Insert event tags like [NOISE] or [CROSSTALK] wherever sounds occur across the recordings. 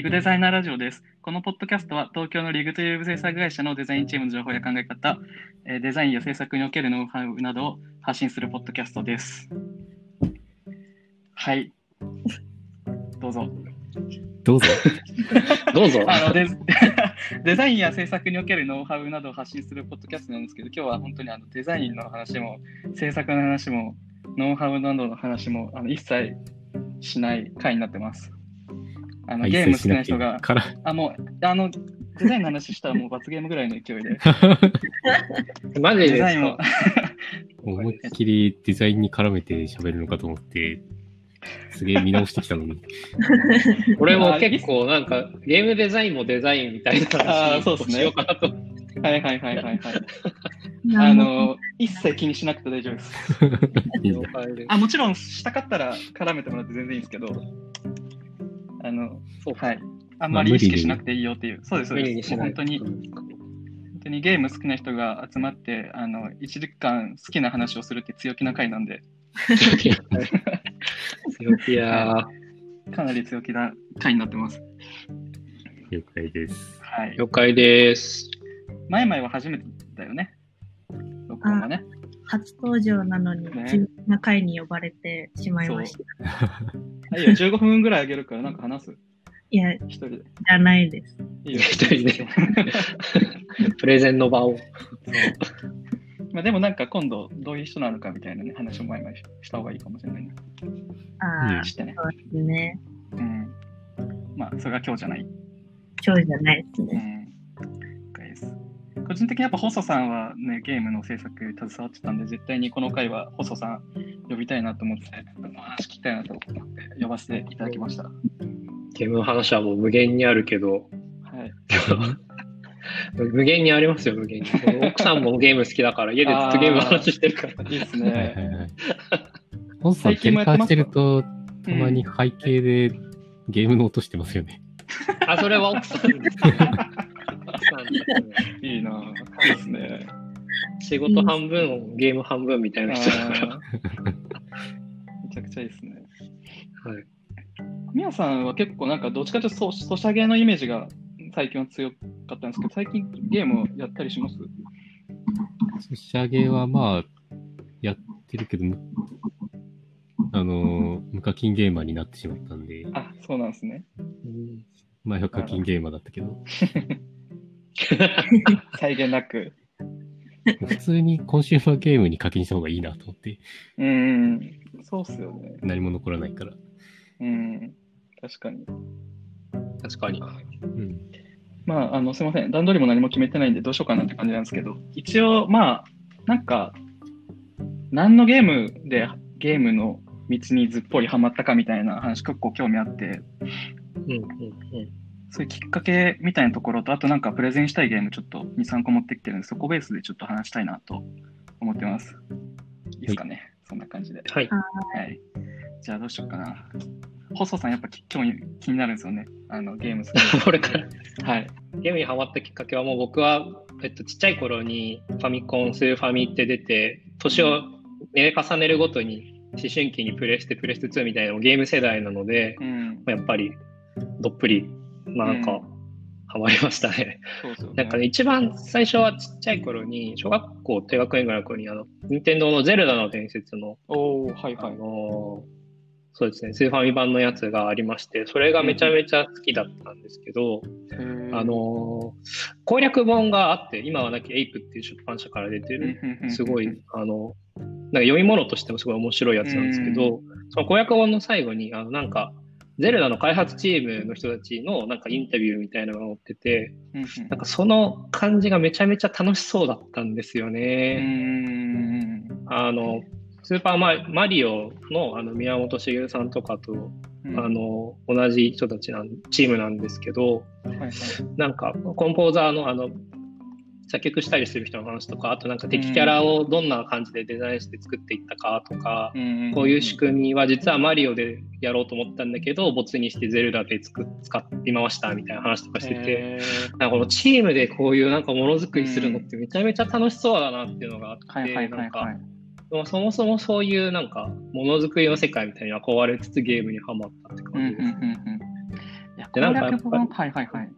リグデザイナーラジオです。このポッドキャストは東京のリグというウェブ制作会社のデザインチームの情報や考え方、えーデザインや制作におけるノウハウなどを発信するポッドキャストです。はい。どうぞ。どうぞ。[LAUGHS] どうぞ。あのデ [LAUGHS] デザインや制作におけるノウハウなどを発信するポッドキャストなんですけど、今日は本当にあのデザインの話も、制作の話も、ノウハウなどの話もあの一切しない回になってます。あのゲーム好きな人が、から、あ、もう、あの、デザインの話したらもう罰ゲームぐらいの勢いで、[LAUGHS] マジですデザインもか、思いっきりデザインに絡めて喋るのかと思って、すげえ見直してきたのに。[LAUGHS] 俺も結構なんかゲームデザインもデザインみたいなあーそう話をっすね。しようかなと。はいはいはいはいはい。ああの、一切気にしなくて大丈夫です。あ、もちろんしたかったら絡めてもらって全然いいんですけど、あの、そうかはい。あんまり意識しなくていいよっていう。そうです、そうです。本当に、本当にゲーム好きな人が集まって、あの、1時間好きな話をするって強気な回なんで、強気やー [LAUGHS] かなり強気な回になってます。了解です。はい。了解です。前々は初めてだよね。録音はね。初登場なのに、ね急な回に呼ばれてしまいました。はいよ、15分ぐらいあげるからなんか話す。いや、一人で。じゃないです。いいよ。一人でプレゼンの場を。まあでもなんか今度どういう人なのかみたいなね話も前々した方がいいかもしれないね。ああ、してね。そうですね。うん。まあそれが今日じゃない。今日じゃないですね。うん。です。個人的にやっぱ細さんはね、ゲームの制作携わってたんで、絶対にこの回は細さん呼びたいなと思って、お話聞きたいなと思って呼ばせていただきました。はゲームの話はもう無限にあるけど、い。[LAUGHS] 無限にありますよ、無限に。奥さんもゲーム好きだから、[LAUGHS] 家でずっとゲームの話してるから。いいですね。はい。本さん、喧嘩してると、たまに背景でゲームの音してますよね。あ、それは奥さんです。[LAUGHS] いいなぁ。いいですね。仕事半分、ゲーム半分みたいな人だから。めちゃくちゃいいですね。はい。みやさんは結構なんかどっちかというとソソシャゲのイメージが最近は強かったんですけど、最近ゲームをやったりします？ソシャゲはまあ、やってるけど、あのー、無課金ゲーマーになってしまったんで、あ、そうなんですね。うん前は課金ゲーマーだったけど、[LAUGHS] [LAUGHS] 際限なく。普通にコンシューマーゲームに課金した方がいいなと思って、うん、そうっすよね。何も残らないから。うん、確かに。確かに。うん。まあ、あの、すいません。段取りも何も決めてないんでどうしようかなって感じなんですけど、一応、まあ、なんか、何のゲームでゲームの道にずっぽりハマったかみたいな話結構興味あって、うんうんうん。そういうきっかけみたいなところと、あとなんかプレゼンしたいゲームちょっと2、3個持ってきてるんで、そこベースでちょっと話したいなと思ってます。いいですかね、そんな感じで。はい。はい。じゃあどうしようかな。細さんやっぱき興味気になるんですよね。あのゲーム好きこれから。はい。ゲームにハマったきっかけはもう僕は、えっと、ちっちゃい頃にファミコン、スーファミって出て、年を年齢重ねるごとに思春期にプレステ、プレステ2みたいなのゲーム世代なので、うん。やっぱりどっぷり、まあなんか、うんハマりましたね。そうですよね。なんかね、一番最初はちっちゃい頃に、小学校低学年ぐらいの頃に、あの、任天堂のゼルダの伝説の、おー、はいはい。あのーそうですね、スーファミ版のやつがありまして、それがめちゃめちゃ好きだったんですけど、あのー攻略本があって、今はなきエイプっていう出版社から出てる、すごい、あの、なんか読み物としてもすごい面白いやつなんですけど、その攻略本の最後に、あの、なんか、ゼルダの開発チームの人たちのなんかインタビューみたいなのが載ってて、なんかその感じがめちゃめちゃ楽しそうだったんですようね。んあの、スーパーママリオのあの宮本茂さんとかと、うん。あの、同じ人たちなん、チームなんですけど、なんかコンポーザーのあの、作曲したりする人の話とか、あとなんか敵キャラをどんな感じでデザインして作っていったかとか、ん。こういう仕組みは実はマリオでやろうと思ったんだけど、ボツにしてゼルダで作っ使い回したみたいな話とかしてて、へなんかこのチームでこういうなんかものづくりするのってめちゃめちゃ楽しそうだなっていうのがあって、ないんかそもそもそういうなんかものづくりの世界みたいに憧れつつゲームにはまったって感じです。うんか攻略本はいはいはい。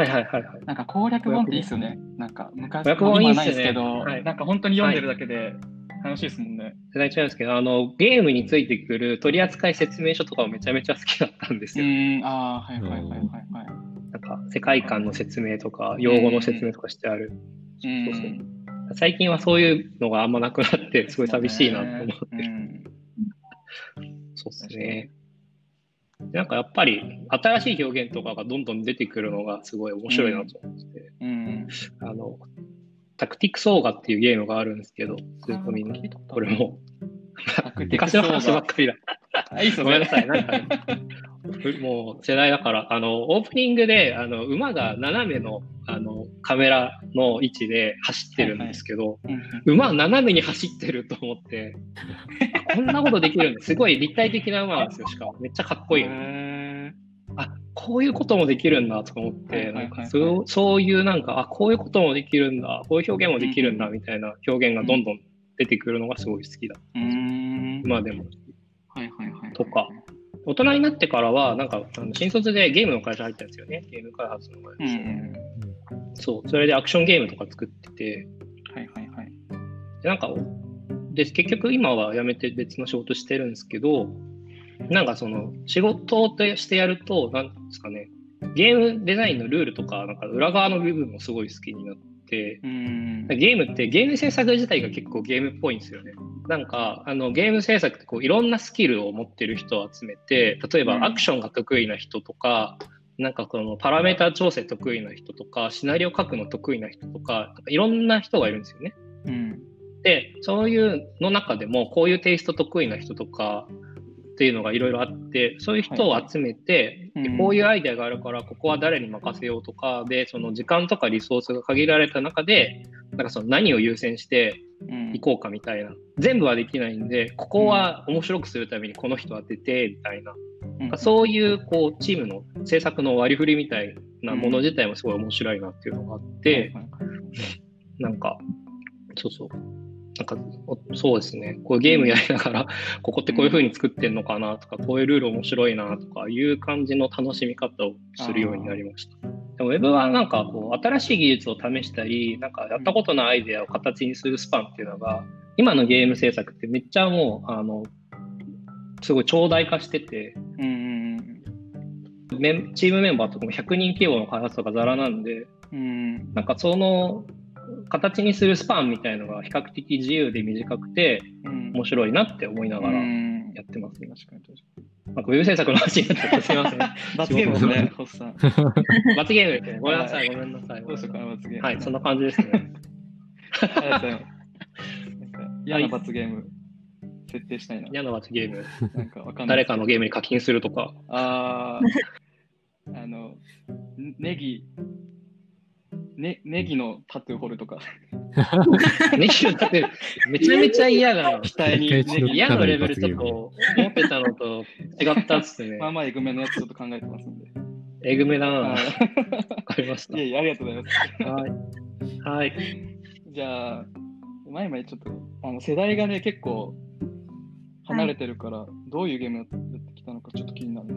はいはいはいはい。なんか攻略本っていいっすよね。なんか昔攻略本いいっすね今はないですけど、はいなんか本当に読んでるだけで楽しいですもんね。世代違うんですけど、あの、ゲームについてくる取扱説明書とかもめちゃめちゃ好きだったんですよ。うん、ああ、はいはいはいはいはい。なんか、世界観の説明とか、用語の説明とかしてある。うんそうそう最近はそういうのがあんまなくなって、すごい寂しいなと思ってそうですね。なんかやっぱり新しい表現とかがどんどん出てくるのがすごい面白いなと思って。て、うん。あの、タクティクスオーガっていうゲームがあるんですけど、ずっとみんな、これも、昔の話ばっかりだ。あいい。ごめんなさい、なんか、もう世代だから、あの、オープニングで、あの、馬が斜めの、あの、カメラの位置で走ってるんですけど、うん馬斜めに走ってると思って、あこんなことできるんだ。すごい立体的な馬なんですよ、しかも。めっちゃかっこいいあ、こういうこともできるんだとか思っはいて、はいはいはいなんかそうそういうなんか、あ、こういうこともできるんだ、こういう表現もできるんだみたいな表現がどんどん出てくるのがすごい好きだ。ーうん。今でも。はいはいはい。とか。大人になってからは、なんか、新卒でゲームの会社入ったんですよね。ゲーム開発の会うんう社。ん。そう。それでアクションゲームとか作ってて、はいはいはい。でなんか、で、結局今は辞めて別の仕事してるんですけど、なんかその、仕事としてやると、なんですかね、ゲームデザインのルールとか、なんか裏側の部分もすごい好きになって、うん。ゲームってゲーム制作自体が結構ゲームっぽいんですよね。なんか、あの、ゲーム制作ってこう、いろんなスキルを持ってる人を集めて、例えうんばアクションが得意な人とか、なんかこのパラメータ調整得意な人とか、シナリオ書くの得意な人とか、なんかいろんな人がいるんですよね。うん。で、そういうの中でも、こういうテイスト得意な人とかっていうのがいろいろあって、そういう人を集めて、はいこういうアイデアがあるから、ここは誰に任せようとか、で、その時間とかリソースが限られた中で、なんかその何を優先してうん。いこうかみたいな。全部はできないんで、ここは面白くするためにこの人当てて、みたいな。うん。そういう、こう、チームの制作の割り振りみたいなもの自体もすごい面白いなっていうのがあって、なんか、そうそう。なんか、おそうですね。こうゲームやりながら、[LAUGHS] ここってこういう風に作ってんのかなとか、こういうルール面白いなとかいう感じの楽しみ方をするようになりました。でも Web はなんかこう、新しい技術を試したり、なんかやったことのアイデアを形にするスパンっていうのが、今のゲーム制作ってめっちゃもう、あの、すごい長大化してて、うんうんメンチームメンバーとかも100人規模の開発とかざらなんで、うん。うん。なんかその形にするスパンみたいのが比較的自由で短くてうん面白いなって思いながらうんやってますね。確かに確かなんかウェブ制作の話になっちゃってすみません。に。罰ゲームですね、[LAUGHS] ホスさん。罰ゲームですね。[LAUGHS] ごめんなさい、ごめんなさい。どうしようかな、罰ゲーム。はい、そんな感じですね。ありがとうございます。[LAUGHS] なんか嫌な罰ゲーム、設定したいな。嫌な罰ゲーム。なんかわかんない。誰かのゲームに課金するとか。ああ、あの、ねネギ、ね、ネギのタトゥー彫るとか、ネギだってめちゃめちゃ嫌だな。額にネギ、嫌のレベルちょっと思ってたのと違ったっすねま。あまあ、えぐめのやつちょっと考えてますんで。えぐめだな。はわかりましいいやいや、ありがとうございます。た。はい。はい。じゃあ、前々ちょっと、あの世代がね、結構離れてるから、どういうゲームやってきたのかちょっと気になる。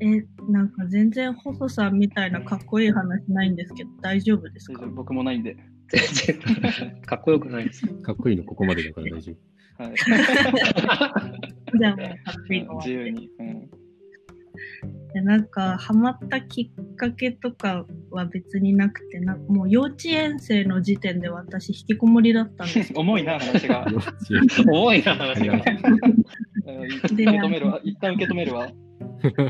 え、なんか全然細さんみたいなかっこいい話ないんですけど、大丈夫ですか？僕もないんで。全然、[LAUGHS] かっこよくないです。かっこいいのここまでだから大丈夫。はい。[LAUGHS] じゃあもうかっこいいの自由に。うんでなんかハマったきっかけとかは別になくてなもう幼稚園生の時点で私引きこもりだったんです [LAUGHS] 重いな、話が。[LAUGHS] 多いな、話が。うん受け止めるわ。一旦受け止めるわ。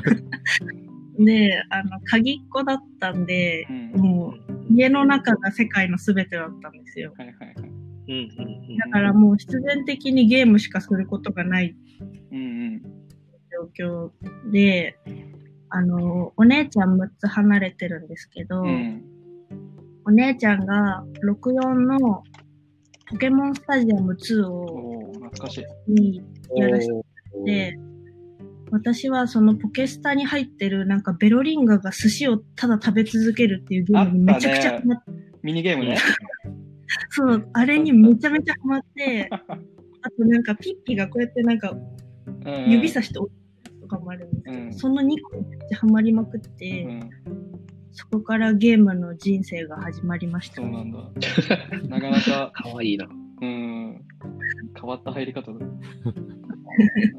[LAUGHS] であの鍵っ子だったんでうんもう家の中が世界の全てだったんですよはいはいはい。うんうんうんだからもう必然的にゲームしかすることがないうんうん。あのお姉ちゃん6つ離れてるんですけど、うん。お姉ちゃんが64のポケモンスタジアム2をおお懐かしい。にやらせおーて、私はそのポケスタに入ってるなんかベロリンガが寿司をただ食べ続けるっていうゲームにめちゃくちゃハマって、ミニゲームね。そう、あれにめちゃめちゃハマって、[LAUGHS] あとなんかピッピがこうやってなんかうん指さして押すとかもあるんですけど、うんその2個めっちゃハマりまくって、うん、そこからゲームの人生が始まりましたそうなね。んだ。[LAUGHS] なかなか、かわいいな。うん、変わった入り方だ。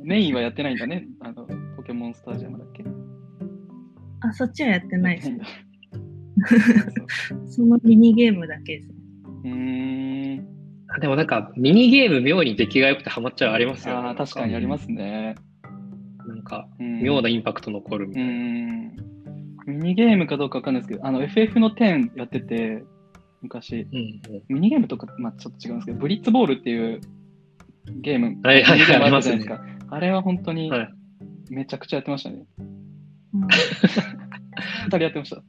メインはやってないんだね。あの、ポケモンスタジアムだっけ？あ、そっちはやってないです。[LAUGHS] そのミニゲームだけです。うーん。あでもなんか、ミニゲーム妙に出来が良くてハマっちゃうありますよね。ああ、確かにありますね。か、うん妙なインパクト残るみうたいな。ん。ミニゲームかどうかわかんないですけど、あの、FF の10やってて、昔、うんうんミニゲームとか、まあちょっと違うんですけど、ブリッツボールっていうゲーム、はいはいはいありますねあるじゃないですか。あれは本当にはいめちゃくちゃやってましたね。うん二人やってました。っ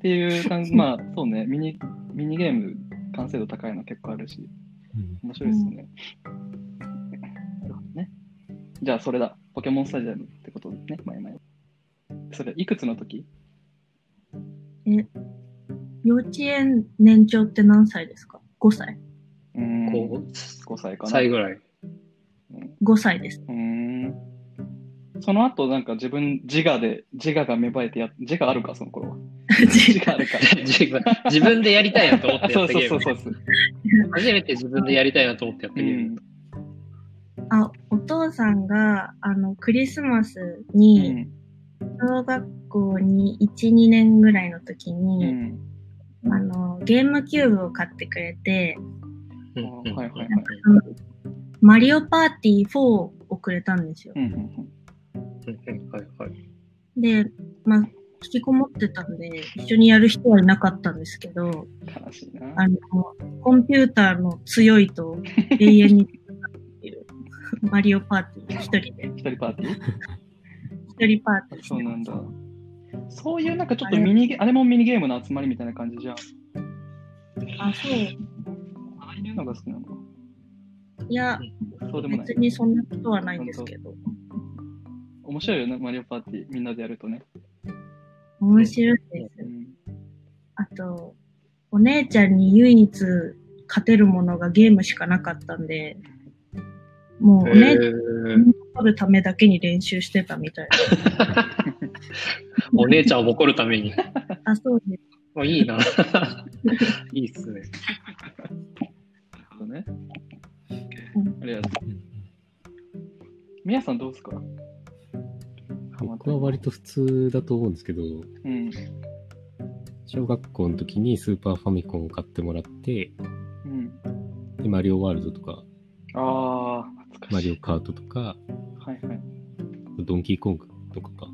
ていう感じ、[LAUGHS] まあそうね、ミニミニゲーム完成度高いの結構あるし、うん面白いですよね。なるほどね。じゃあそれだ。ポケモンスタジアムってことですね、前々。それ、いくつの時？え、幼稚園年長って何歳ですか ?5 歳うーん。こ5歳かう、な。歳ぐらい。?5 歳です。うーん。その後、なんか自分、自我で、自我が芽生えてや、自我あるか、その頃は。[LAUGHS] 自我あるか？[LAUGHS] 自分自分でやりたいなと思ってそやったゲーム [LAUGHS] うそうそう。そうそう。初めて自分でやりたいなと思ってやったうゲーム。ん。あ、お父さんが、あの、クリスマスうに、ん。小学校に1、2年ぐらいの時うに、ん。あの、ゲームキューブを買ってくれて、うんあはいはいはいあのマリオパーティー4をくれたんですよう。ん。うんうんうんはいはい。で、まあ、引きこもってたんで、一緒にやる人はいなかったんですけど、悲しいな。あの、コンピューターの強いと永遠にマリオパーティー一人で、一人パーティー？一人パーティーそうなんだ。そういうなんかちょっとミニゲあれもミニゲームの集まりみたいな感じじゃん。あ、そう。ああいうのが好きなのか。いや、そうでもない別。にそんなことはないんですけど、面白いよね、マリオパーティー。みんなでやるとね。面白いです。うん。あと、お姉ちゃんに唯一勝てるものがゲームしかなかったんで、もうおへ姉ちゃんーを取るためだけに練習してたみたい [LAUGHS] お姉ちゃんを誇るために。な。あ、そうです。あいいな。[LAUGHS] いいっすね。なるほどね。うんありがとう。うんみやさんどうですか？僕は割と普通だと思うんですけど、うん。小学校の時にスーパーファミコンを買ってもらって、うん。でマリオワールドとか、あ。マリオカートとか、はいはい。ドンキーコングとかか、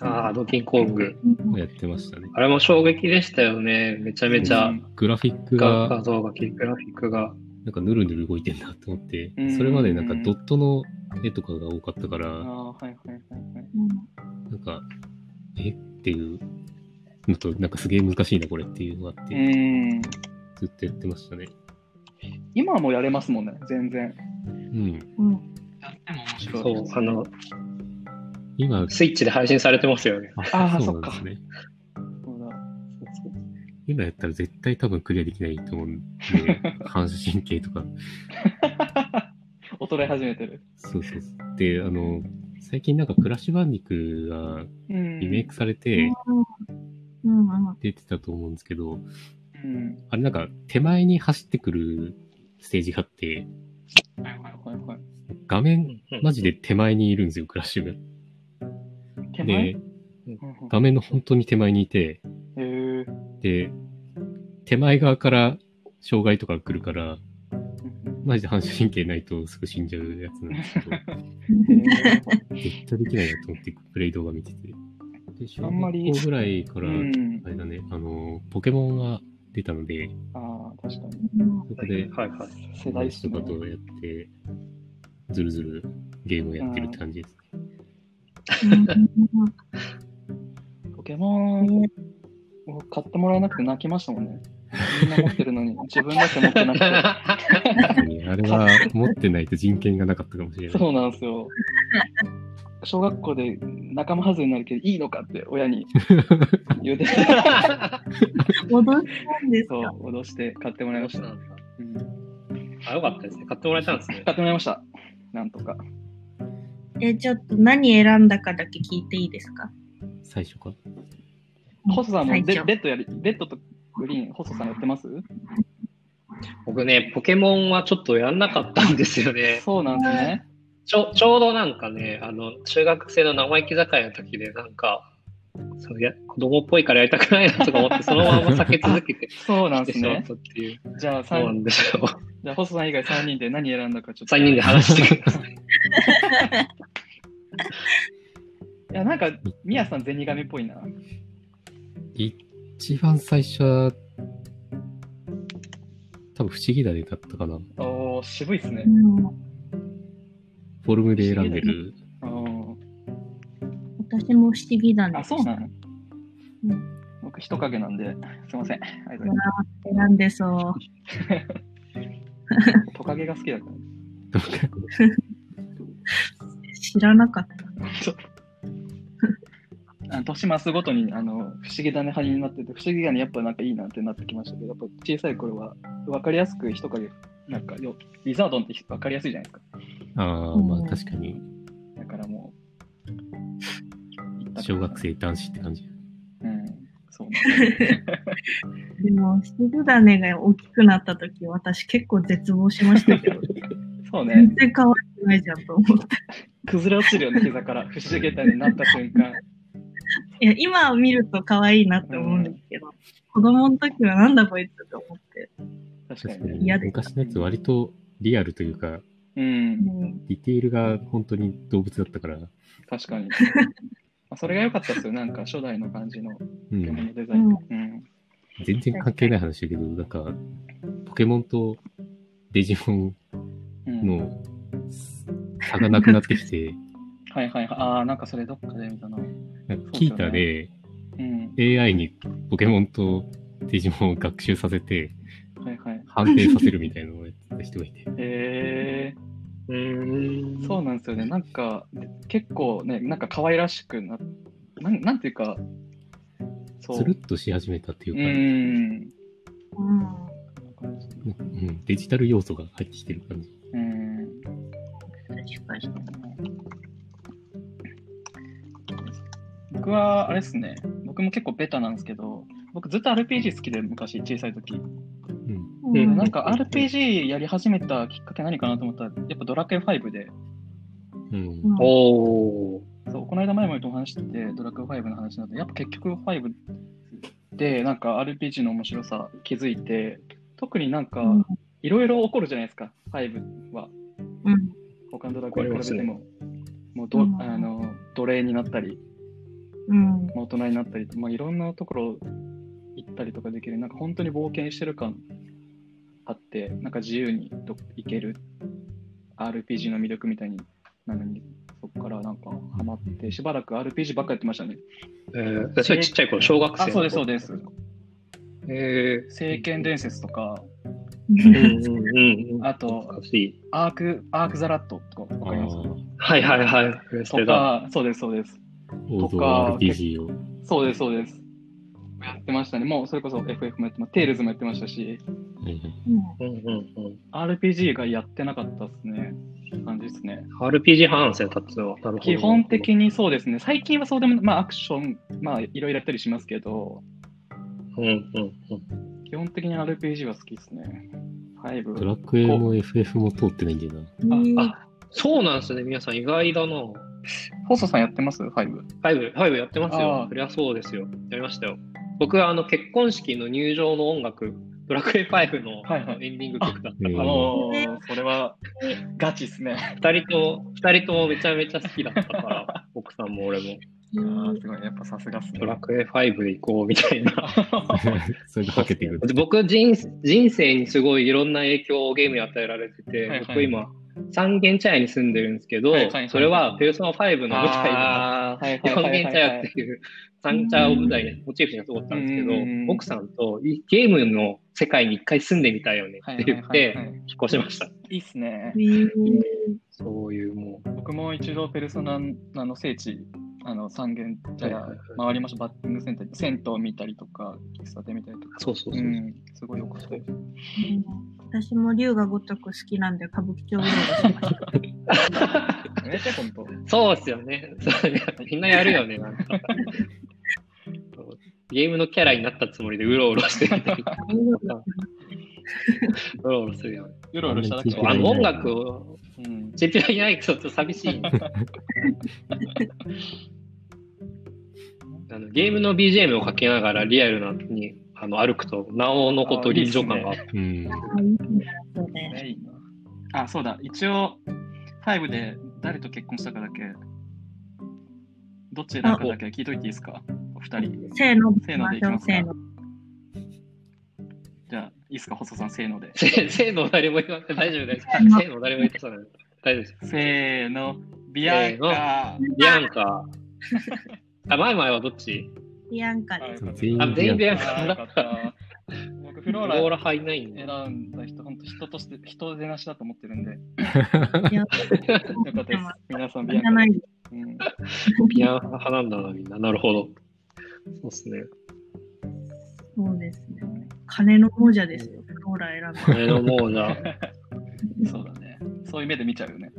ああ、ドキンコング。をやってましたね。あれも衝撃でしたよね。めちゃめちゃうんグラフィック画が画像が、グラフィックが。なんかヌルヌル動いてんなと思ってうん、それまでなんかドットの絵とかが多かったから、ああ、はいはいはいはい。うんなんか、え？っていうのと、なんかすげえ難しいなこれっていうのがあっうて、ん。ずっとやってましたね。今はもうやれますもんね、全然。うん。うん。やっても面白い。そう、あの、今、スイッチで配信されてますよね。あーそうなんですね。そうだ今やったら絶対多分クリアできないと思うんで、反射神経とか。[LAUGHS] 衰え始めてる。そうそう。で、あの、最近なんかクラッシュバンディクがうん。リメイクされて。出てたと思うんですけど、うん。あれなんか手前に走ってくるステージがあって、はいはいはいはい。画面マジで手前にいるんですよ、クラッシュが。で、画面の本当に手前にいて。で、手前側から障害とか来るから、マジで反射神経ないとすぐ死んじゃうやつなんですけど、[LAUGHS] 絶対できないなと思ってプレイ動画見てて。で、小あんまり学校ぐらいから、うんあ。れだね、あの、ポケモンが出たので、ああ、確かに。そこではいはい。世代とか。とやって、ずるずるゲームをやってるって感じです。ポケモンを買ってもらえなくて泣きましたもんね。みんな持ってるのに、[LAUGHS] 自分だけ持ってなくて。あれは持ってないと人権がなかったかもしれない。そうなんですよ。小学校で仲間外れになるけどいいのかって親に [LAUGHS] 言うて、脅したんですそうか、脅して買ってもらいました。うんあ、よかったですね。買ってもらえたんですね。買ってもらいました。なんとか。え、ちょっと何選んだかだけ聞いていいですか？最初か。ホソさんもレ最初レッドやり、レッドとグリーン、ホソさんやってます？僕ね、ポケモンはちょっとやんなかったんですよね。そうなんですね。ちょちょうどなんかね、あの、中学生の生意気盛りの時で、なんか、そうや子供っぽいからやりたくないなとか思って、そのまま避け続けて [LAUGHS] そうなんですね。たっていう。じゃあ、そうな三んですよ。じゃあ、ホソさん以外3人で何選んだかちょっと。3人で話してください。いや、なんか、ミヤさん、ゼニガメっぽいな。一番最初は、多分不思議だねだったかな。おー、渋いっすねう。ん、フォルムで選んでる。おー私も不思議だね。あ、そうなの？うん僕、人影なんで、すいません。ありがとうございま選んでそう。す。トカゲが好きだから。知らなかった。あの年増すごとにあの不思議だね派になってて、不思議だねやっぱなんかいいなってなってきましたけど、やっぱ小さい頃は分かりやすく人影、なんかよリザードンって分かりやすいじゃないですか。ああ、まあ確かに、だからもう、[LAUGHS] 小学生男子って感じ。うん、そうなんですでも、シルダネが大きくなった時、私結構絶望しましたけど、[LAUGHS] そうね全、然可愛くないじゃんと思って。崩れ落ちるよね、膝から。不思議だねになった瞬間。[LAUGHS] いや、今見ると可愛いなって思うんですけど、子供の時はなんだこいつって思って。確かにね。昔のやつ割とリアルというか、うん、うん、ディテールが本当に動物だったから、確かに。[LAUGHS] まあそれが良かったですよ、なんか初代の感じのうん。ポケモンのデザイン。うん全然関係ない話だけど、なんか、ポケモンとデジモンうんの差がなくなってきて、は [LAUGHS] いはいはい。ああ、なんかそれどっかで見たな。なんかキータでうん。AI にポケモンとデジモンを学習させてはいはい。判定させるみたいなのをやってた人がいて。[LAUGHS] えうーー、ん。そうなんですよね。なんか、結構ね、なんか可愛らしくな、なんなんていうか、そう。スルッとし始めたっていううか、ん。うん。うん、デジタル要素が入ってきてる感じ。うん。確かに。僕は、あれですね、僕も結構ベタなんですけど、僕ずっと RPG 好きで、昔、小さい時。うん。うんなんか RPG やり始めたきっかけ何かなと思ったら、やっぱドラクエ5で、うん。うんおー。そう、この間前もとお話してて、ドラクエ5の話になって、やっぱ結局5で、なんか RPG の面白さ気づいて、特になんかうん、いろいろ起こるじゃないですか、5は。うん。他のドラクエに比べて起も、もうど、うんあの奴隷になったり、うん。まあ大人になったりと、まあ、いろんなところ行ったりとかできる、なんか本当に冒険してる感あって、なんか自由にど行ける RPG の魅力みたいになのに、そこからなんかハマって、しばらく RPG ばっかやってましたね。えー、それちっちゃい頃、小学生あ、そうです、そうです。え聖剣伝説とか、ー、うんうんうん。あと。アーク、アークザラットとかわかります？あはいはいはい。と。か、そうです、そうです。とか RPG を。そうです、そうです。やってましたね。もうそれこそ FF もやってます。テイルズもやってましたし、うん。RPG がやってなかったですね。感じですね。RPG 派なんですね、タツは。基本的にそうですね。最近はそうでも、まあアクション、まあいろいろやったりしますけど、うんうんうん。基本的に RPG は好きですね。ド5。ラクエも FF も通ってないんだよな。うんあ、そうなんですね、皆さん意外だな。ホソさんやってます ?5。5、5やってますよ。そりゃそうですよ。やりましたよ。僕はあの結婚式の入場の音楽、ドラクエ5のはいはいエンディング曲だったから、あおー、それはガチですね。二人とも、二人ともめちゃめちゃ好きだったから、[LAUGHS] 奥さんも俺も、あーすごい、やっぱさすがっすね。ドラクエ5で行こうみたいな。[LAUGHS] それでかけていく。僕人、人生にすごいいろんな影響をゲームに与えられてて、はいはい僕今、三軒茶屋に住んでるんですけど、それはペルソナ5の舞台のあーはいはい四はいはい軒茶屋っていう三茶を舞台にモチーフに過ごったんですけどうん、奥さんといゲームの世界に一回住んでみたいよねって言って、い引っ越しました。いいっすね。うんそういうもう。僕も一度ペルソナの聖地あの三軒茶屋回りました、バッティングセンターで、銭湯見たりとか、喫茶店見たりとか。そうそうそう。うん、すごいよかったです。うん私も龍が如く好きなんで歌舞伎町うろうろしました。[LAUGHS] めっちゃ本当。そうですよね。[LAUGHS] みんなやるよね、なんか。[LAUGHS] そうゲームのキャラになったつもりでうろうろしてる。うろうろするよね。うろうろしただけあの音楽を、うん。チェピはいないとちょっと寂しい。[LAUGHS] あのゲームの BGM をかけながらリアルなにあの歩くと、なおのこと臨場感があって。あ、そうだ。一応、5で誰と結婚したかだけ、どっち選んかだけ聞いといていいですか？お二人。せーの、せーのでいきますかいいですか？細さん、せーので。せせーの誰も言わない。大丈夫です。[LAUGHS] せーの誰も言ってそうない。大丈夫です。せーの、ビアンカビアンカ。あ、前々はどっち？ビアンカです。全員あ全員ビアンー。カ。僕、フローラローラ入んないんで。選んだ人、本当人として、人でなしだと思ってるんで、いやよかったです。皆さん、ビアンカ。ビアンカ派なんだな、みんな。なるほど。そうですね。そうですね。金の亡者ですよ。フローラ選んだ。金のもうじゃそうだね。そういう目で見ちゃうよね。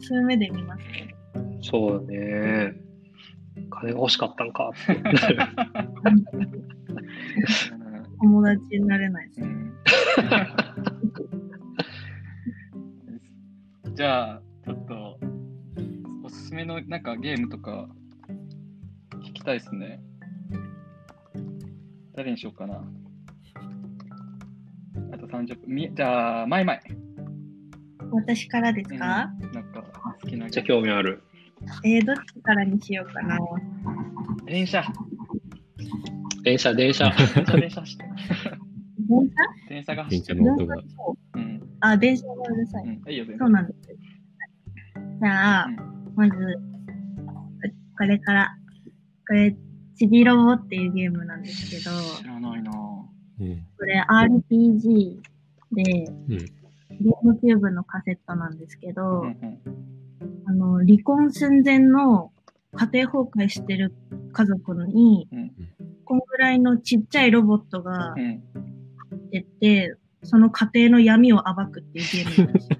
そういう目で見ますね。そうだね。金が欲しかったんか。友達になれないですうね。ん [LAUGHS] じゃあ、ちょっと、おすすめのなんかゲームとか聞きたいですね。誰にしようかな。あと30分。みじゃあ、マイマイ。私からですか、うんなんか好きなめっちゃ興味ある。えー、どっちからにしようかな。電車。電車、電車。電車、電車して。電電車が走ってる。電車の音ううん。あ、電車がうるさい。うん。いいよ、そうなんですよ。じゃあ、うんまず、これから、これ、ちびロボっていうゲームなんですけど、知らないなこれ RPG で、うんゲームキューブのカセットなんですけど、うんうんあの、離婚寸前の家庭崩壊してる家族に、うんこんぐらいのちっちゃいロボットがうん。出て、その家庭の闇を暴くっていうゲームなんですよ。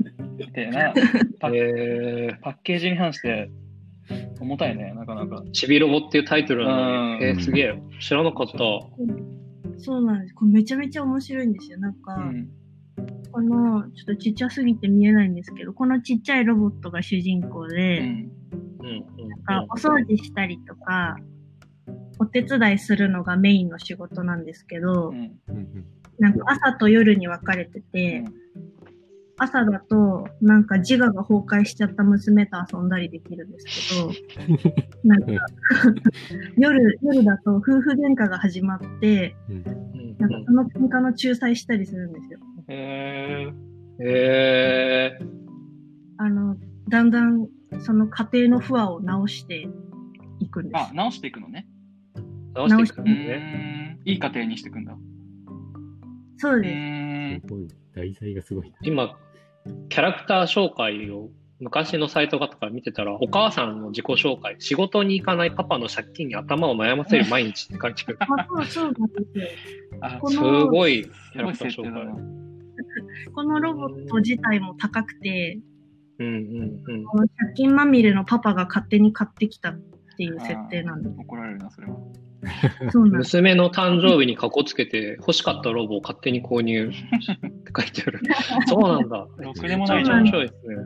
でな、パッえパッケージに関して重たいね、なかなか。ー、ちびロボっていうタイトルなのに、うんえー、すげえ。知らなかった。そうなんです。これめちゃめちゃ面白いんですよ。なんか、うん。この、ちょっとちっちゃすぎて見えないんですけど、このちっちゃいロボットが主人公うで。なんかお掃除したりとか、お手伝いするのがメインの仕事なんですけど、なんか朝と夜に分かれてて、朝だとなんか自我が崩壊しちゃった娘と遊んだりできるんですけど、[LAUGHS] なんか [LAUGHS] 夜、夜だと夫婦喧嘩が始まって、なんかその喧嘩の仲裁したりするんですよ。へー。えー、あの、だんだんその家庭の不和を直していくんです。あ、直していくのね。直していくうのね。いい家庭にしていくんだ。うそうです。す。ごい。題材がすごい。今、キャラクター紹介を昔のサイトとか見てたら、お母さんの自己紹介、仕事に行かないパパの借金に頭を悩ませる毎日って感じ。[LAUGHS] あそうそうなんですよ。すのごいキすャラクター紹介。このロボット自体も高くて、うんうんうん。借金まみれのパパが勝手に買ってきたっていう設定なんで怒られるな、それは。そうなんです。娘の誕生日にかこつけて、欲しかったロボを勝手に購入って書いてある。[LAUGHS] そうなんだ。ろくでもめちゃめちゃないじゃん。面白いですね。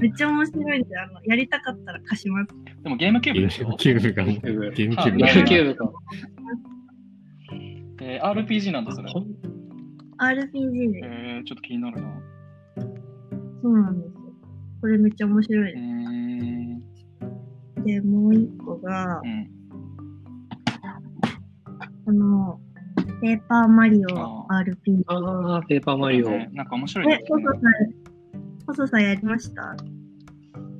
めっちゃ面白いんで、あの、やりたかったら貸します。でもゲームキューゲブでしょ？ームキューブがもう、キューブゲームキューブゲあームキューブか。えー RPG なんだ、それ。ほん RPG で。えー、ちょっと気になるな。そうなんですよ。これめっちゃ面白いうでーん。す。で、もう一個がう、ん。この、ペーパーマリオあ RPG。ああ、ペーパーマリオ。ねなんか面白いえね、。細さん、細さんやりました？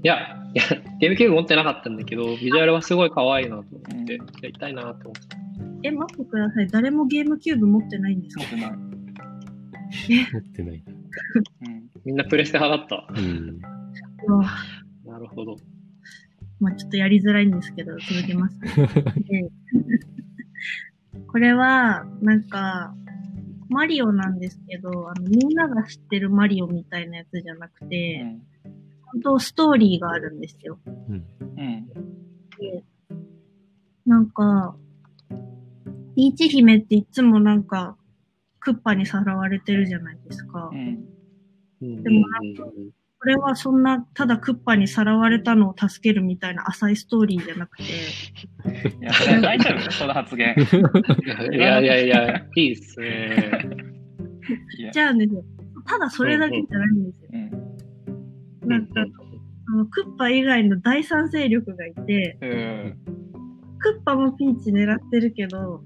いや、いや、ゲームキューブ持ってなかったんだけど、ビジュアルはすごい可愛いなと思って、やりたいなって思って。え、待ってください。誰もゲームキューブ持ってないんですか？持ってない。持ってない。うん。みんなプレステ派だっうん。うわた。なるほど。まあちょっとやりづらいんですけど、続けます、[LAUGHS] でこれは、なんか、マリオなんですけど、あの、みんなが知ってるマリオみたいなやつじゃなくうて、ん。本当ストーリーがあるんですよ。うん。うん。でなんか、ピーチ姫っていつもなんか、クッパにさらわれてるじゃないですかでもなんかこれはそんな、ただクッパにさらわれたのを助けるみたいな浅いストーリーじゃなくて、いや、大丈夫その発言。[LAUGHS] いやいやいや、いいっすね。じゃあですよ。ただそれだけじゃないんですよ。うん。なんか、そのクッパ以外の第三勢力がいて、うん。クッパもピーチ狙ってるけど、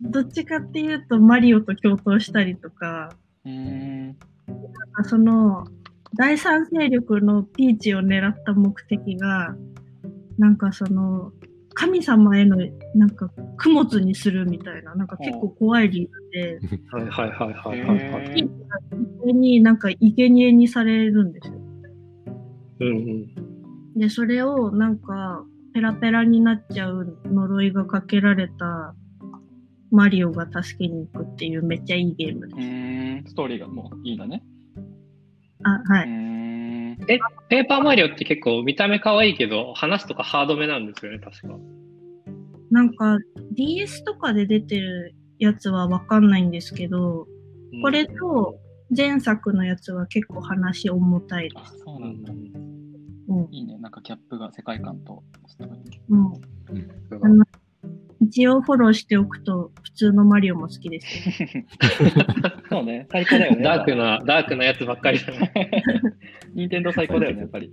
どっちかっていうとマリオと共闘したりとか、うん。その、第三勢力のピーチを狙った目的が、なんかその、神様への、なんか、供物にするみたいな、なんか結構怖い理由で、はいはいはいはいはいはい。へピーチがになんか生贄にされるんですよ。うんうん。で、それをなんか、ペラペラになっちゃう呪いがかけられたマリオが助けに行くっていうめっちゃいいゲームです。うん。ストーリーがもういいんだね。あ、はうい。ん。ペーパーマリオって結構見た目可愛いけど、話とかハードめなんですよね、確か。なんか DS とかで出てるやつはわかんないんですけど、うんこれと、前作のやつは結構話重たいであ、す。そうなんだ。うん。いいね。なんかギャップが世界観とストーリー。うん、あの一応フォローしておくと、普通のマリオも好きですよ。[LAUGHS] そうね。最高だよね。ダークな、ダークなやつばっかりだね。任天堂最高だよね、やっぱり。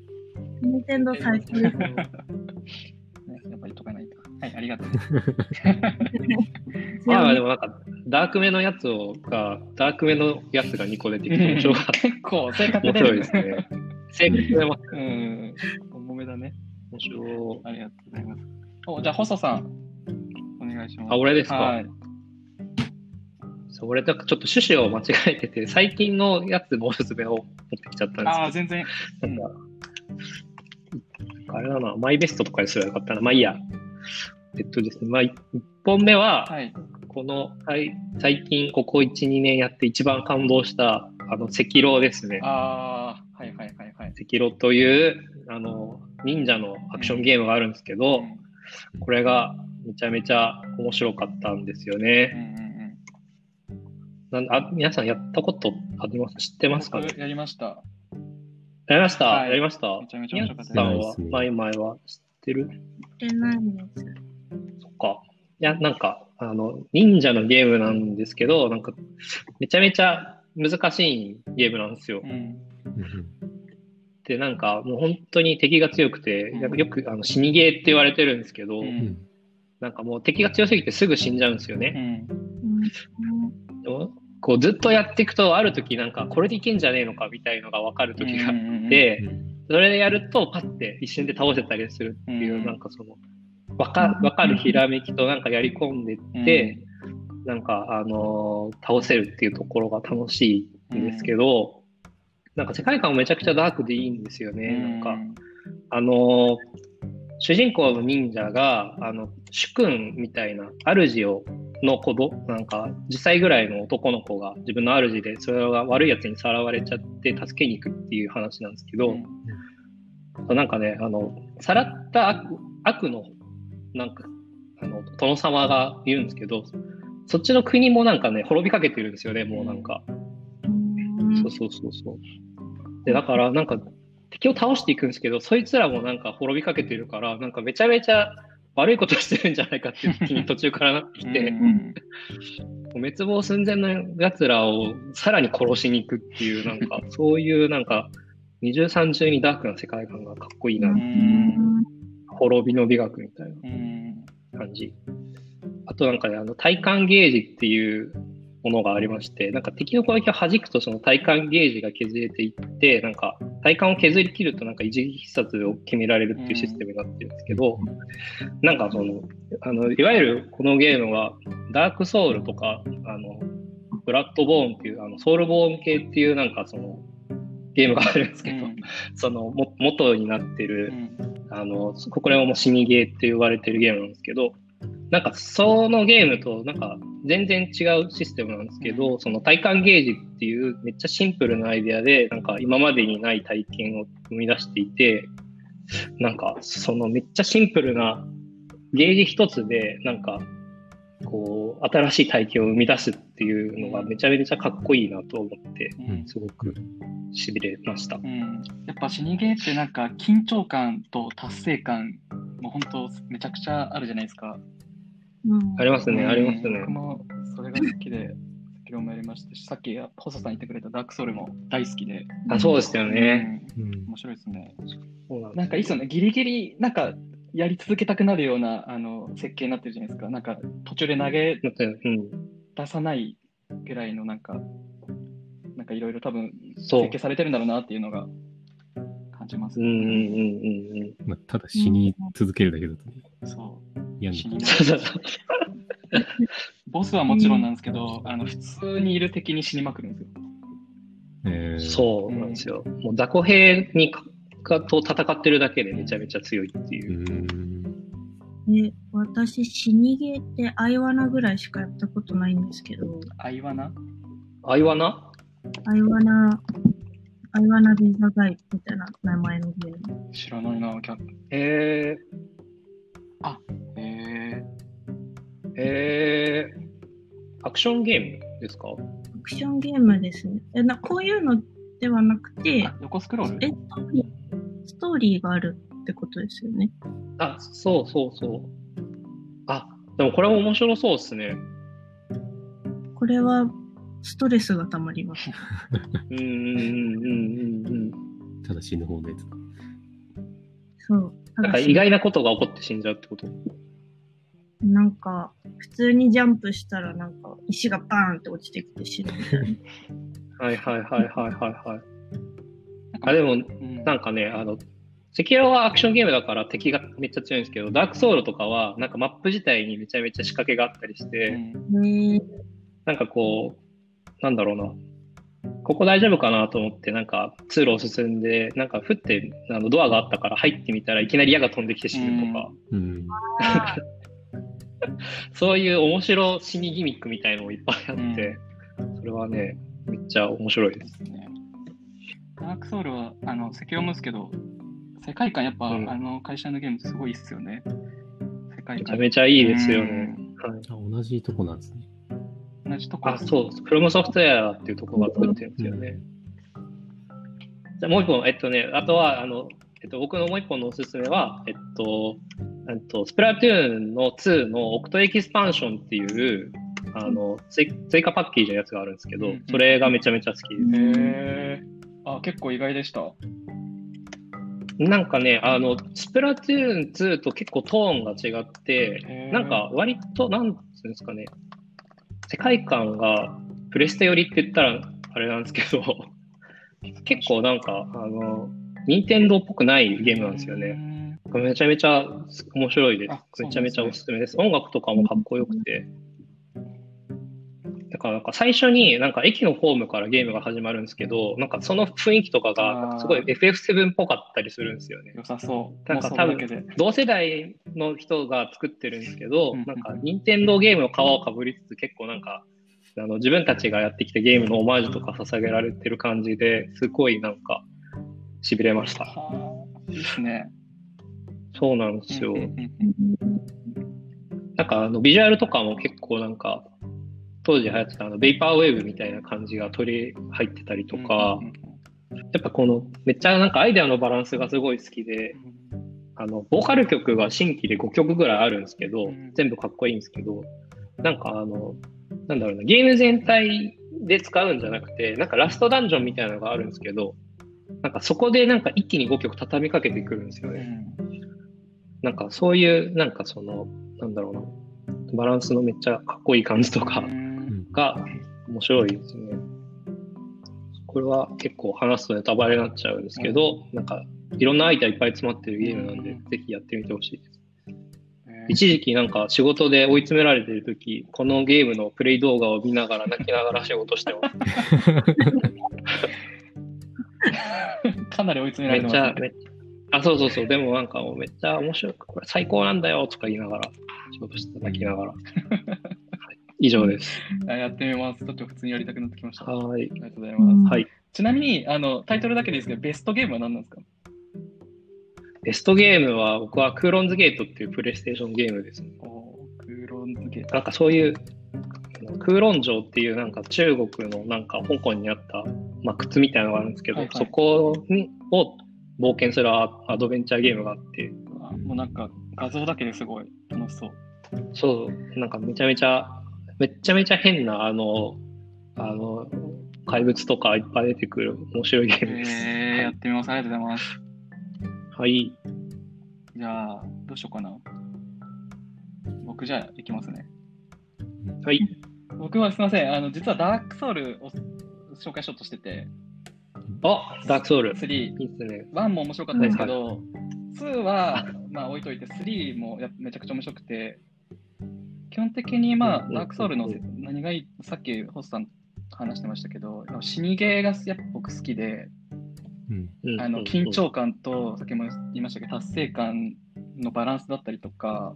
ニンテンドー最高です。[LAUGHS] ね、やっぱり言っとかないと。はい、ありがとう。ま [LAUGHS] あでもなんか、ダークめのやつをが、ダークめのやつが2個出てきて面白かった。結構、正確面だよ白いですね。正確でます。うん。重めだね。面白い。ありがとうございます。お、じゃあ、細さん、お願いします。あ、俺ですか、はい。そう俺ちょっと趣旨を間違えてて、最近のやつもおすすめを持ってきちゃったんですああ、全然。けど、なんか、あれだな、マイベストとかにすればよかったな。まあいいや。えっとですね、まあ、1本目は、はい。この、はい、最近ここ1、2年やって一番感動した、あの、赤狼ですね。ああ、はいはいはいはい。赤狼という、あの、忍者のアクションゲームがあるんですけど、これがめちゃめちゃ面白かったんですようんね。うんうんなんあ皆さんやったことあります？知ってますか？ね僕やりました。やりました、はいやりました？めちゃめちゃ面白かったさんは？前々は知ってる？ってないんです。そっか。いや、なんか、あの、忍者のゲームなんですけど、なんか、めちゃめちゃ難しいゲームなんですよう。ん。うんで、なんか、もう本当に敵が強くて、うんよくあの死にゲーって言われてるんですけど、ううんんなんかもう敵が強すぎてすぐ死んじゃうんですようね。ん。うんでもこうずっとやっていくと、ある時なんか、これでいけんじゃねえのかみたいのが分かる時があっうんて、うんそれでやると、パッて一瞬で倒せたりするっていう、うん。なんかその、わかわかるひらめきとなんかやり込んでって、なんか、あのー倒せるっていうところが楽しいんですけど、なんか世界観もめちゃくちゃダークでいいんですよね。なんか、あのー主人公の忍者が、あの、主君みたいな、主を、の子ど、なんか、10歳ぐらいの男の子が自分の主で、それが悪い奴にさらわれちゃって助けに行くっていう話なんですけど、なんかね、あの、さらった悪悪の、なんか、あの、殿様がいるんですけど、そっちの国もなんかね、滅びかけてるんですよね、もうなんか。うんそうそうそうそう。で、だから、なんか、敵を倒していくんですけど、そいつらもなんか滅びかけてるから、なんかめちゃめちゃ悪いことしてるんじゃないかっていう気に途中からなってきて、滅亡寸前の奴らをさらに殺しに行くっていう、なんか、そういうなんか、二重三重にダークな世界観がかっこいいな。うん滅びの美学みたいな感じ。あとなんかね、あの、体感ゲージっていうものがありまして、なんか敵の攻撃を弾くとその体感ゲージが削れていって、なんか体感を削り切るとなんか一撃必殺を決められるっていうシステムになってるんですけど、なんかその、あの、いわゆるこのゲームはダークソウルとか、あの、ブラッドボーンっていう、あの、ソウルボーン系っていうなんかその、ゲームがあるんですけど、そのも元になってるあの、これも死にゲーって呼ばれてるゲームなんですけど、なんかそのゲームとなんか全然違うシステムなんですけど、その体感ゲージっていうめっちゃシンプルなアイデアで、なんか今までにない体験を生み出していて、なんかそのめっちゃシンプルなゲージ一つで、なんかこう、新しい体験を生み出すっていうのがめちゃめちゃかっこいいなと思って、すごく痺れました。うん、やっぱ死にゲーってなんか緊張感と達成感も本当めちゃくちゃあるじゃないですか。ありますね、ありますね。僕もそれが好きで、先ほどもやりましたし、さっき細さん言ってくれたダークソウルも大好きで。あ、そうですよね。うん、面白いですね。なんかいいっすよね、ギリギリ、なんかやり続けたくなるようなあの設計になってるじゃないですか。なんか途中で投げ出さないぐらいのなんか、なんかいろいろ多分設計されてるんだろうなっていうのが感じます、ね。うんうんうんうん。まあ、ただ死に続けるだけだと、ね、そう。嫌にボスはもちろんなんですけど、あの普通にいる敵に死にまくるんですよ。えー、そうなんですよ。もう雑魚兵にかと戦ってるだけでめちゃめちゃ強いっていう。ね、私、死にゲーってアイワナぐらいしかやったことないんですけど。アイワナ？アイワナ？アイワナ、アイワナビザガイみたいな名前のゲーム。知らないな、キャッえー、へえ。アクションゲームですか？アクションゲームですね。えなこういうのではなくて、横スクロール？えストーリーストーリーがあるってことですよね。あ、そうそうそう。あ、でもこれも面白そうですね。これはストレスがたまります。[LAUGHS] うんうんうんうんうん。ただ死ぬ方のやつ。そう。なんか意外なことが起こって死んじゃうってこと？なんか、普通にジャンプしたら、なんか、石がバーンって落ちてきて死ぬ。[LAUGHS] はいはいはいはいはいはい。あ、でも、なんかね、あの、赤色はアクションゲームだから敵がめっちゃ強いんですけど、ダークソウルとかは、なんかマップ自体にめちゃめちゃ仕掛けがあったりして、うん、なんかこう、なんだろうな、ここ大丈夫かなと思って、なんか通路を進んで、なんか降ってあのドアがあったから入ってみたらいきなり矢が飛んできて死ぬとか、うん、[LAUGHS] そういう面白死にギミックみたいのもいっぱいあって、うん、それはね、めっちゃ面白いです。ね、ダークソウルは、あの、先読むんですけど、世界観やっぱ、うん、あの会社のゲームすごいっすよね。世界観。めちゃめちゃいいですよね。はい、同じとこなんですね。同じとこ。あ、そう。フロムソフトウェアっていうところが作ってるんですよね。じゃあもう一本、えっとね、あとは、あの、えっと、僕のもう一本のおすすめは、えっと、と、スプラトゥーンの2のオクトエキスパンションっていう、あの追加パッケージのやつがあるんですけど、それがめちゃめちゃ好きです。へあ、結構意外でした。なんかね、あの、スプラトゥーン2と結構トーンが違って、なんか割と、なんつうんですかね、世界観がプレステ寄りって言ったらあれなんですけど、結構なんか、あの、任天堂っぽくないゲームなんですよね。めちゃめちゃ面白いです。めちゃめちゃおすすめです。音楽とかもかっこよくて。だからなんか最初になんか駅のホームからゲームが始まるんですけど、なんかその雰囲気とかがすごい FF7 っぽかったりするんですよね。良さそう。なんか多分同世代の人が作ってるんですけど、なんか任天堂ゲームの皮をかぶりつつ結構なんかあの自分たちがやってきたゲームのオマージュとか捧げられてる感じですごいなんか痺れました。いいですね。そうなんですよ。なんかあのビジュアルとかも結構なんか当時流行ってたあのベイパーウェーブみたいな感じが取り入ってたりとか、やっぱこのめっちゃなんかアイデアのバランスがすごい好きで、あのボーカル曲が新規で5曲ぐらいあるんですけど、全部かっこいいんですけど、なんかあの、なんだろうな、ゲーム全体で使うんじゃなくて、なんかラストダンジョンみたいなのがあるんですけど、なんかそこでなんか一気に5曲畳みかけてくるんですよね。なんかそういう、なんかその、なんだろうな、バランスのめっちゃかっこいい感じとか、が面白いですね。これは結構話すとネタバレになっちゃうんですけど、なんかいろんなアイデアいっぱい詰まってるゲームなんで、ぜひやってみてほしいです。一時期なんか仕事で追い詰められてる時このゲームのプレイ動画を見ながら泣きながら仕事してます。[LAUGHS] かなり追い詰められてます、ね、あ、そうそうそう。でもなんかもうめっちゃ面白く、これ最高なんだよとか言いながら、仕事してただきながら。[LAUGHS] はい、以上です。あやってみます。ちょっと普通にやりたくなってきました。あはい。りがとうございます。はい。ちなみに、あの、タイトルだけでいいですけど、ベストゲームは何なんですか？ベストゲームは僕はクーロンズゲートっていうプレイステーションゲームですね。おークーロンズゲート。なんかそういう、クーロン城っていうなんか中国のなんか香港にあった、まあ、靴みたいなのがあるんですけど、はいはいそこにを冒険するアアドベンチャーゲームがあって、あもうなんか画像だけですごい楽しそう。そう、なんかめちゃめちゃ、めっちゃめちゃ変な、あの、あの、怪物とかいっぱい出てくる面白いゲームです。えー、やってみます。ありがとうございます。はい。じゃあ、どうしようかな。僕じゃあ、いきますね。はい。僕はすみません。あの、実はダークソウルを紹介しようとしてて、あ、ダークソウル。3、いいですね。1も面白かったですけど、2は、まあ置いといて、3もやめちゃくちゃ面白くて、基本的にまあ、うん。ダークソウルの何がいい、さっきホスさん話してましたけど、死にゲーがやっぱ僕好きで、うん。うん。あの緊張感と、さっきも言いましたけど、達成感のバランスだったりとか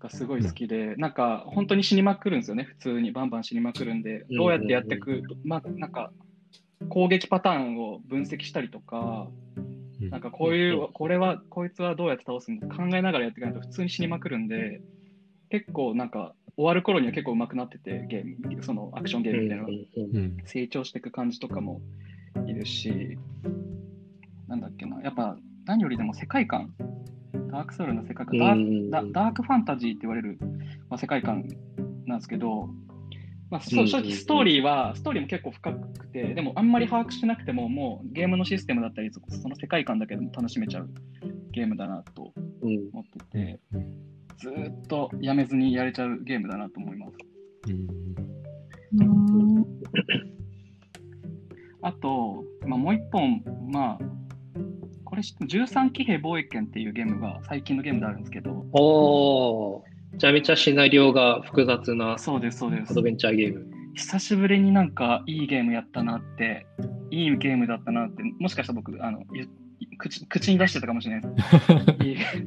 がすごい好きで、なんか本当に死にまくるんですよね、普通に。バンバン死にまくるんで、どうやってやっていく、まあなんか攻撃パターンを分析したりとか、うん。なんかこういう、これは、こいつはどうやって倒すんだ考えながらやっていかないと普通に死にまくるんで、結構なんか終わる頃には結構上手くなってて、ゲーム、そのアクションゲームみたいな。成長していく感じとかもいいですし、なんだっけな、やっぱ何よりでも世界観、ダークソウルの世界観、ダーダダークファンタジーって言われる、まあ、世界観なんですけど、まあ、そう正直ストーリーは、ストーリーも結構深くて、でもあんまり把握しなくても、もうゲームのシステムだったり、そその世界観だけでも楽しめちゃうゲームだなとうん思ってて、ずーっとやめずにやれちゃうゲームだなと思います。あと、まあ、もう一本、まあ、これ知ってる13騎兵防衛権っていうゲームが最近のゲームであるんですけど、ちゃめちゃシナリオが複雑なそうです、そうですアド。ベンチャーゲーム。久しぶりになんかいいゲームやったなって、いいゲームだったなって、もしかしたら僕、あの、ゆ口口に出してたかもしれないです。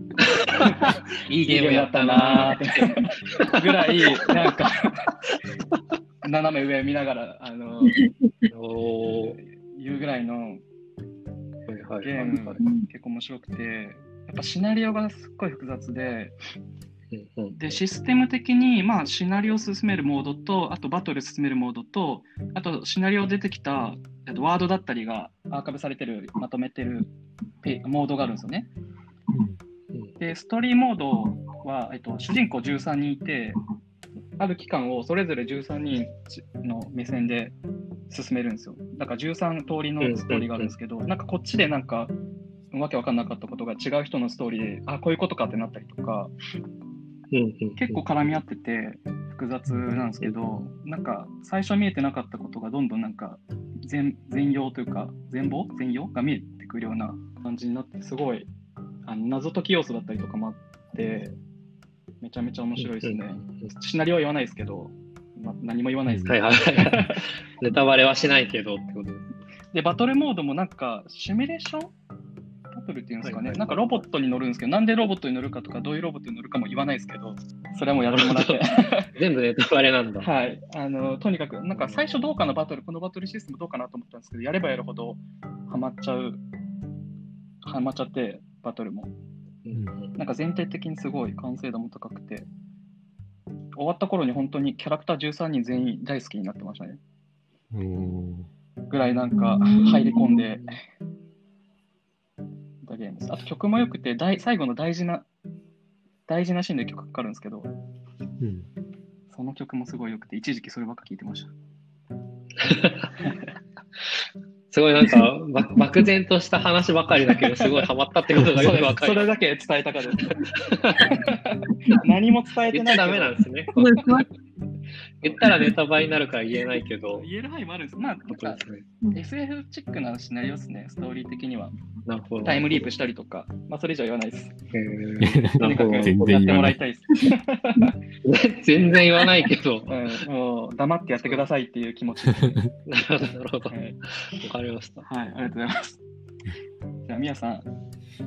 [LAUGHS] いいゲームやったなーってぐらい、なんか、斜め上見ながら、あの、言うぐらいのゲームが結構面白くて、やっぱシナリオがすっごい複雑で、で、システム的に、まあ、シナリオを進めるモードと、あとバトル進めるモードと、あとシナリオ出てきたえっとワードだったりがアーカイブされてる、まとめてるペモードがあるんですよね。で、ストーリーモードは、えっと、主人公13人いて、ある期間をそれぞれ13人の目線で進めるんですよ。だから13通りのストーリーがあるんですけど、なんかこっちでなんか、わけわかんなかったことが違う人のストーリーで、あ、こういうことかってなったりとか、結構絡み合ってて複雑なんですけど、なんか最初見えてなかったことがどんどんなんか全全容というか全貌？全容？が見えてくるような感じになってすごいあの謎解き要素だったりとかもあってめちゃめちゃ面白いですね。シナリオは言わないですけど、まあ、何も言わないですけど、はいはいはい。ネタバレはしないけどってことです。でバトルモードもなんかシミュレーションバトルっていうんですかね、なんかロボットに乗るんですけど、なんでロボットに乗るかとか、どういうロボットに乗るかも言わないですけど、それはもうやってもらって。[LAUGHS] 全部ネタバレなんだ。はい、あのとにかく、なんか最初どうかなバトル、このバトルシステムどうかなと思ったんですけど、やればやるほどハマっちゃう、ハマっちゃって、バトルも。うんなんか全体的にすごい完成度も高くて、終わった頃に本当にキャラクター13人全員大好きになってましたね。ぐらいなんか入り込んでたゲームです。あと曲も良くて、大最後の大事な、大事なシーンで曲かかるんですけど、うん。その曲もすごい良くて、一時期そればっか聴いてました。[LAUGHS] すごいなんか、ば漠然とした話ばかりだけど、すごいハマったってことがよくわかる。それだけ伝えたかです。[LAUGHS] 何も伝えてないけど言っちゃダメなんですね。言ったらネタバレになるから言えないけど。[LAUGHS] 言える範囲もあるんです。まあ、なんかね。SF チックなシナリオですね、ストーリー的には。なるほど。タイムリープしたりとか、まあ、それ以上は言わないです。へーとにかくやって然言わないもらいたいです。全然言わないけど。[LAUGHS] うん、もう黙ってやってくださいっていう気持ち。[LAUGHS] なるほど、なるほど。わはい、かりました。はい、ありがとうございます。じゃあ、みやさん、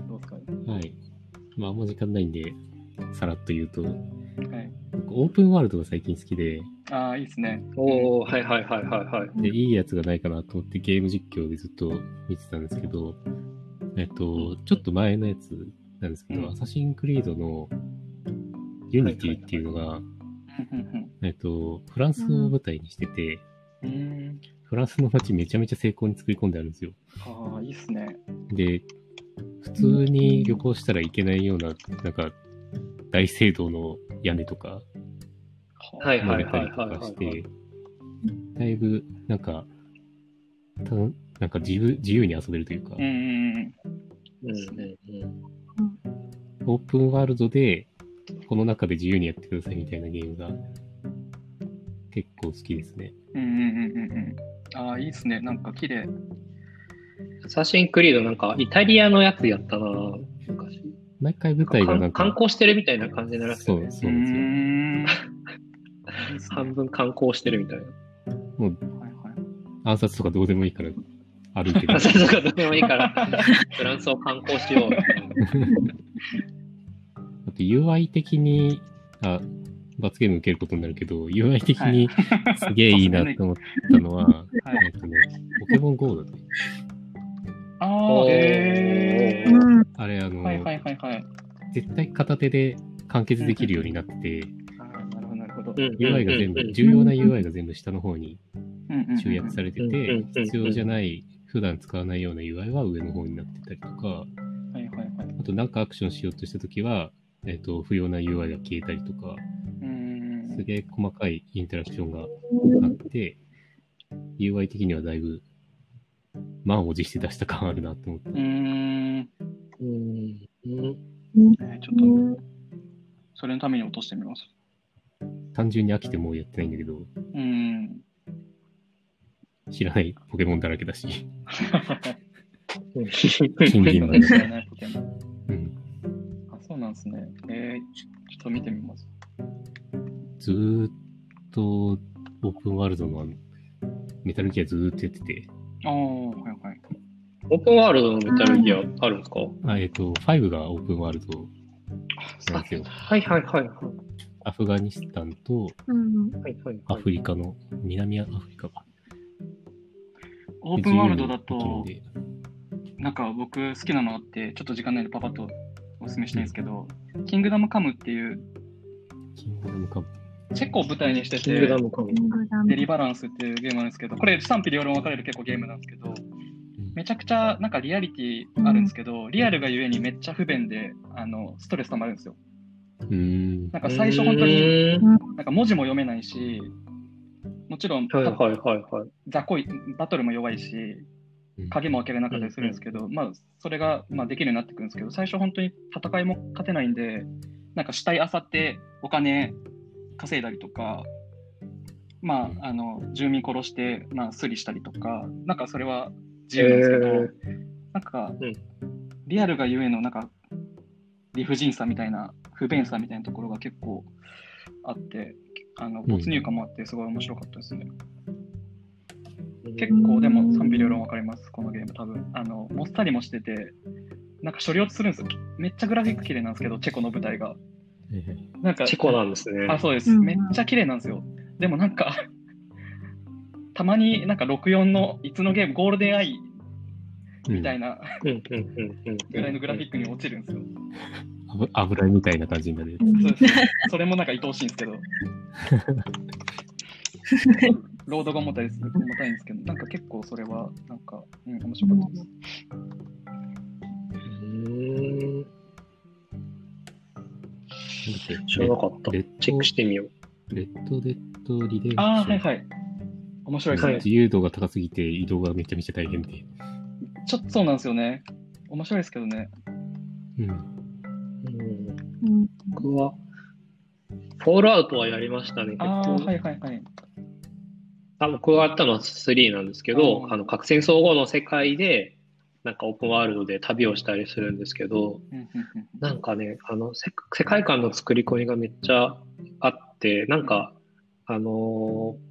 どうですかはい。まあ、あんま時間ないんで、さらっと言うと、はい。僕オープンワールドが最近好きで、ああ、いいですね。おおはいはいはいはいはい。で、いいやつがないかなと思ってゲーム実況でずっと見てたんですけど、えっと、ちょっと前のやつなんですけど、うんアサシンクリードのユニティっていうのが、えっと、フランスを舞台にしてて、うんうん。フランスの街めちゃめちゃ精巧に作り込んであるんですよ。ああ、いいっすね。で、普通に旅行したらいけないような、なんか、大聖堂の屋根とか、はいはい乗れたりとはいはいはいかして、だいぶ、なんか、たなんか自由自由に遊べるというか、うんオープンワールドで、この中で自由にやってくださいみたいなゲームが、結構好きですね。うんうんうんうんうん。ああ、いいっすね。なんか綺麗。アサシンクリードなんかイタリアのやつやったな昔。毎回舞台がなんか、観光してるみたいな感じにならせて、そう、ね、そうなんですよ。ん。[LAUGHS] 半分観光してるみたいな。もうはいはい。暗殺とかどうでもいいから歩いてるあ。そうそうかどうでもいいから、[LAUGHS] フランスを観光しよう。[LAUGHS] あと UI 的に、あ、罰ゲーム受けることになるけど、UI 的にすげえいいなと思ったのは、はいえっとね、ポケモン GO だね。ああ、へえ。うん。あれ、あの、はいはいはいはい。絶対片手で完結できるようになってて、ああ、なるほどなるほど。うん UI が全部、うん重要な UI が全部下の方に集約されててうん、必要じゃない、普段使わないような UI は上の方になってたりとか、はいはいはい。あとなんかアクションしようとしたときは、えっ、と、不要な UI が消えたりとか。すげえ細かいインタラクションがあって、UI 的にはだいぶ満を持して出した感あるなと思って。うーん。うんうんえーちょっと、それのために落としてみます。単純に飽きてもうやってないんだけど、うーん。知らないポケモンだらけだし。うん新人なんだ。知らないポケモンうん。あ、そうなんですね。えー、ちょっと見てみます。ずーっとオープンワールドのメタルギアずーっとやってて、ああ、はいはい。オープンワールドのメタルギアあるんですか？あえっ、と、5がオープンワールドなんですよ。はいはいはいはい。アフガニスタンとうん。はいはいアはい。フリカの、南アフリカか。オープンワールドだでと、なんか僕好きなのあって、ちょっと時間ないのでパパッとお勧めしたいんですけど、キングダムカムっていう、キングダムカップ。チェコを舞台にしてて。デリバランスっていうゲームなんですけど、これ賛否両論分かれる結構ゲームなんですけど、めちゃくちゃなんかリアリティあるんですけど、リアルがゆえにめっちゃ不便で、あの、ストレス溜まるんですよ。ん。なんか最初本当に、に。なんか文字も読めないし、もちろん、はいはいはいはい。雑魚い、バトルも弱いし、鍵も開けれなかったりするんですけど、まあ、それが、まあ、できるようになってくるんですけど、最初本当に戦いも勝てないんで、なんか死体あさってお金稼いだりとか、まあ、あの、住民殺して、まあ、スリしたりとか、なんかそれは自由なんですけど、えーなんかうん、リアルがゆえの、なんか、理不尽さみたいな、不便さみたいなところが結構あって、あの没入感もあって、すごい面白かったですね。結構でも賛否両論分かります、このゲーム多分。あの、もっさりもしてて、なんか処理落ちするんですよ。めっちゃグラフィック綺麗なんですけど、チェコの舞台が。なんか、チェコなんですね。あ、そうです。うんめっちゃ綺麗なんですよ。でもなんか、[LAUGHS] たまになんか64のいつのゲーム、ゴールデンアイみたいな。ぐらいのグラフィックに落ちるんですよ。油油みたいな感じになる。そうですそれもなんか愛おしいんですけど。[LAUGHS] ロードが重たいです重たいんですけど、なんか結構それは、なんか、うん、面白かったです。うーん知らなかった。チェックしてみよう。レッドデッドリデンション。ああ、はいはい。面白いですね。自由度が高すぎて移動がめちゃめちゃ大変で。ちょっとそうなんですよね。面白いですけどね。うん。うんうん。僕は、フォールアウトはやりましたね。ああ、はいはいはい。あ僕がやったのは3なんですけど、うんあの核戦争後の世界で、なんかオープンワールドで旅をしたりするんですけど、なんかね、あの、せ世界観の作り込みがめっちゃあって、なんか、あのー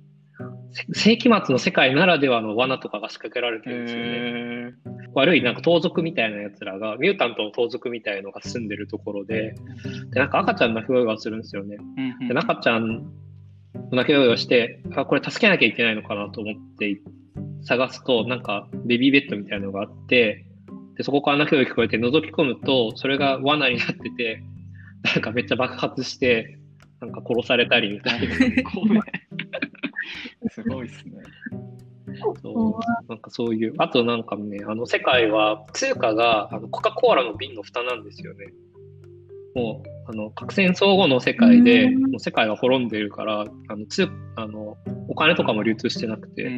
世紀末の世界ならではの罠とかが仕掛けられてるんですよね。へ悪いなんか盗賊みたいな奴らが、ミュータントの盗賊みたいのが住んでるところで、で、なんか赤ちゃんの泣き声がするんですよね。ーで、赤ちゃんの泣き声をして、あ、これ助けなきゃいけないのかなと思って探すと、なんかベビーベッドみたいなのがあって、で、そこから泣き声が聞こえて覗き込むと、それが罠になってて、[LAUGHS] なんかめっちゃ爆発して、なんか殺されたりみたいな。[LAUGHS] すごいっすね。そうなんかそういう、あとなんかね、あの世界は通貨があのコカ・コーラの瓶の蓋なんですよね。もう、あの核戦争後の世界で、うんもう世界が滅んでるから、あの通あのお金とかも流通してなくうて、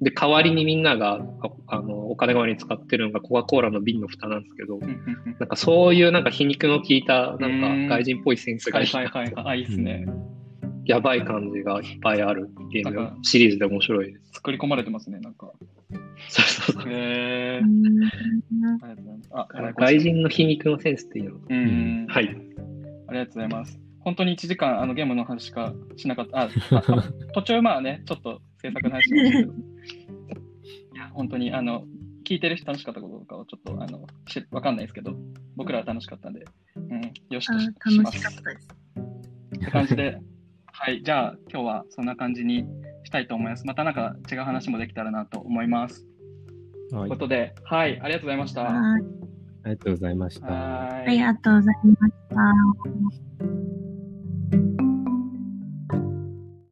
で代わりにみんながああのお金代わりに使ってるのがコカ・コーラの瓶の蓋なんですけど、なんかそういうなんか皮肉の効いた、なんか外人っぽいセンスがはいはいはいはい。あ、いいっすね。やばい感じがいっぱいあるゲームシリーズで面白いです。作り込まれてますね、なんか。そうそうそうへえ。うんありがとうございます。あ、外人の皮肉のセンスっていうの。うん。はい。ありがとうございます。本当に1時間あのゲームの話しかしなかった。あ途中まあね、ちょっと制作の話しましたけど。いや、本当にあの、聞いてる人楽しかったこととかはちょっとあのしわかんないですけど、僕らは楽しかったんで、うん、よしあとしします。楽しかったです。って感じで、はい、じゃあ今日はそんな感じにしたいと思います。またなんか違う話もできたらなと思います。とはいいうことで、はい、ありがとうございました。はいありがとうございました。はありがとうございました。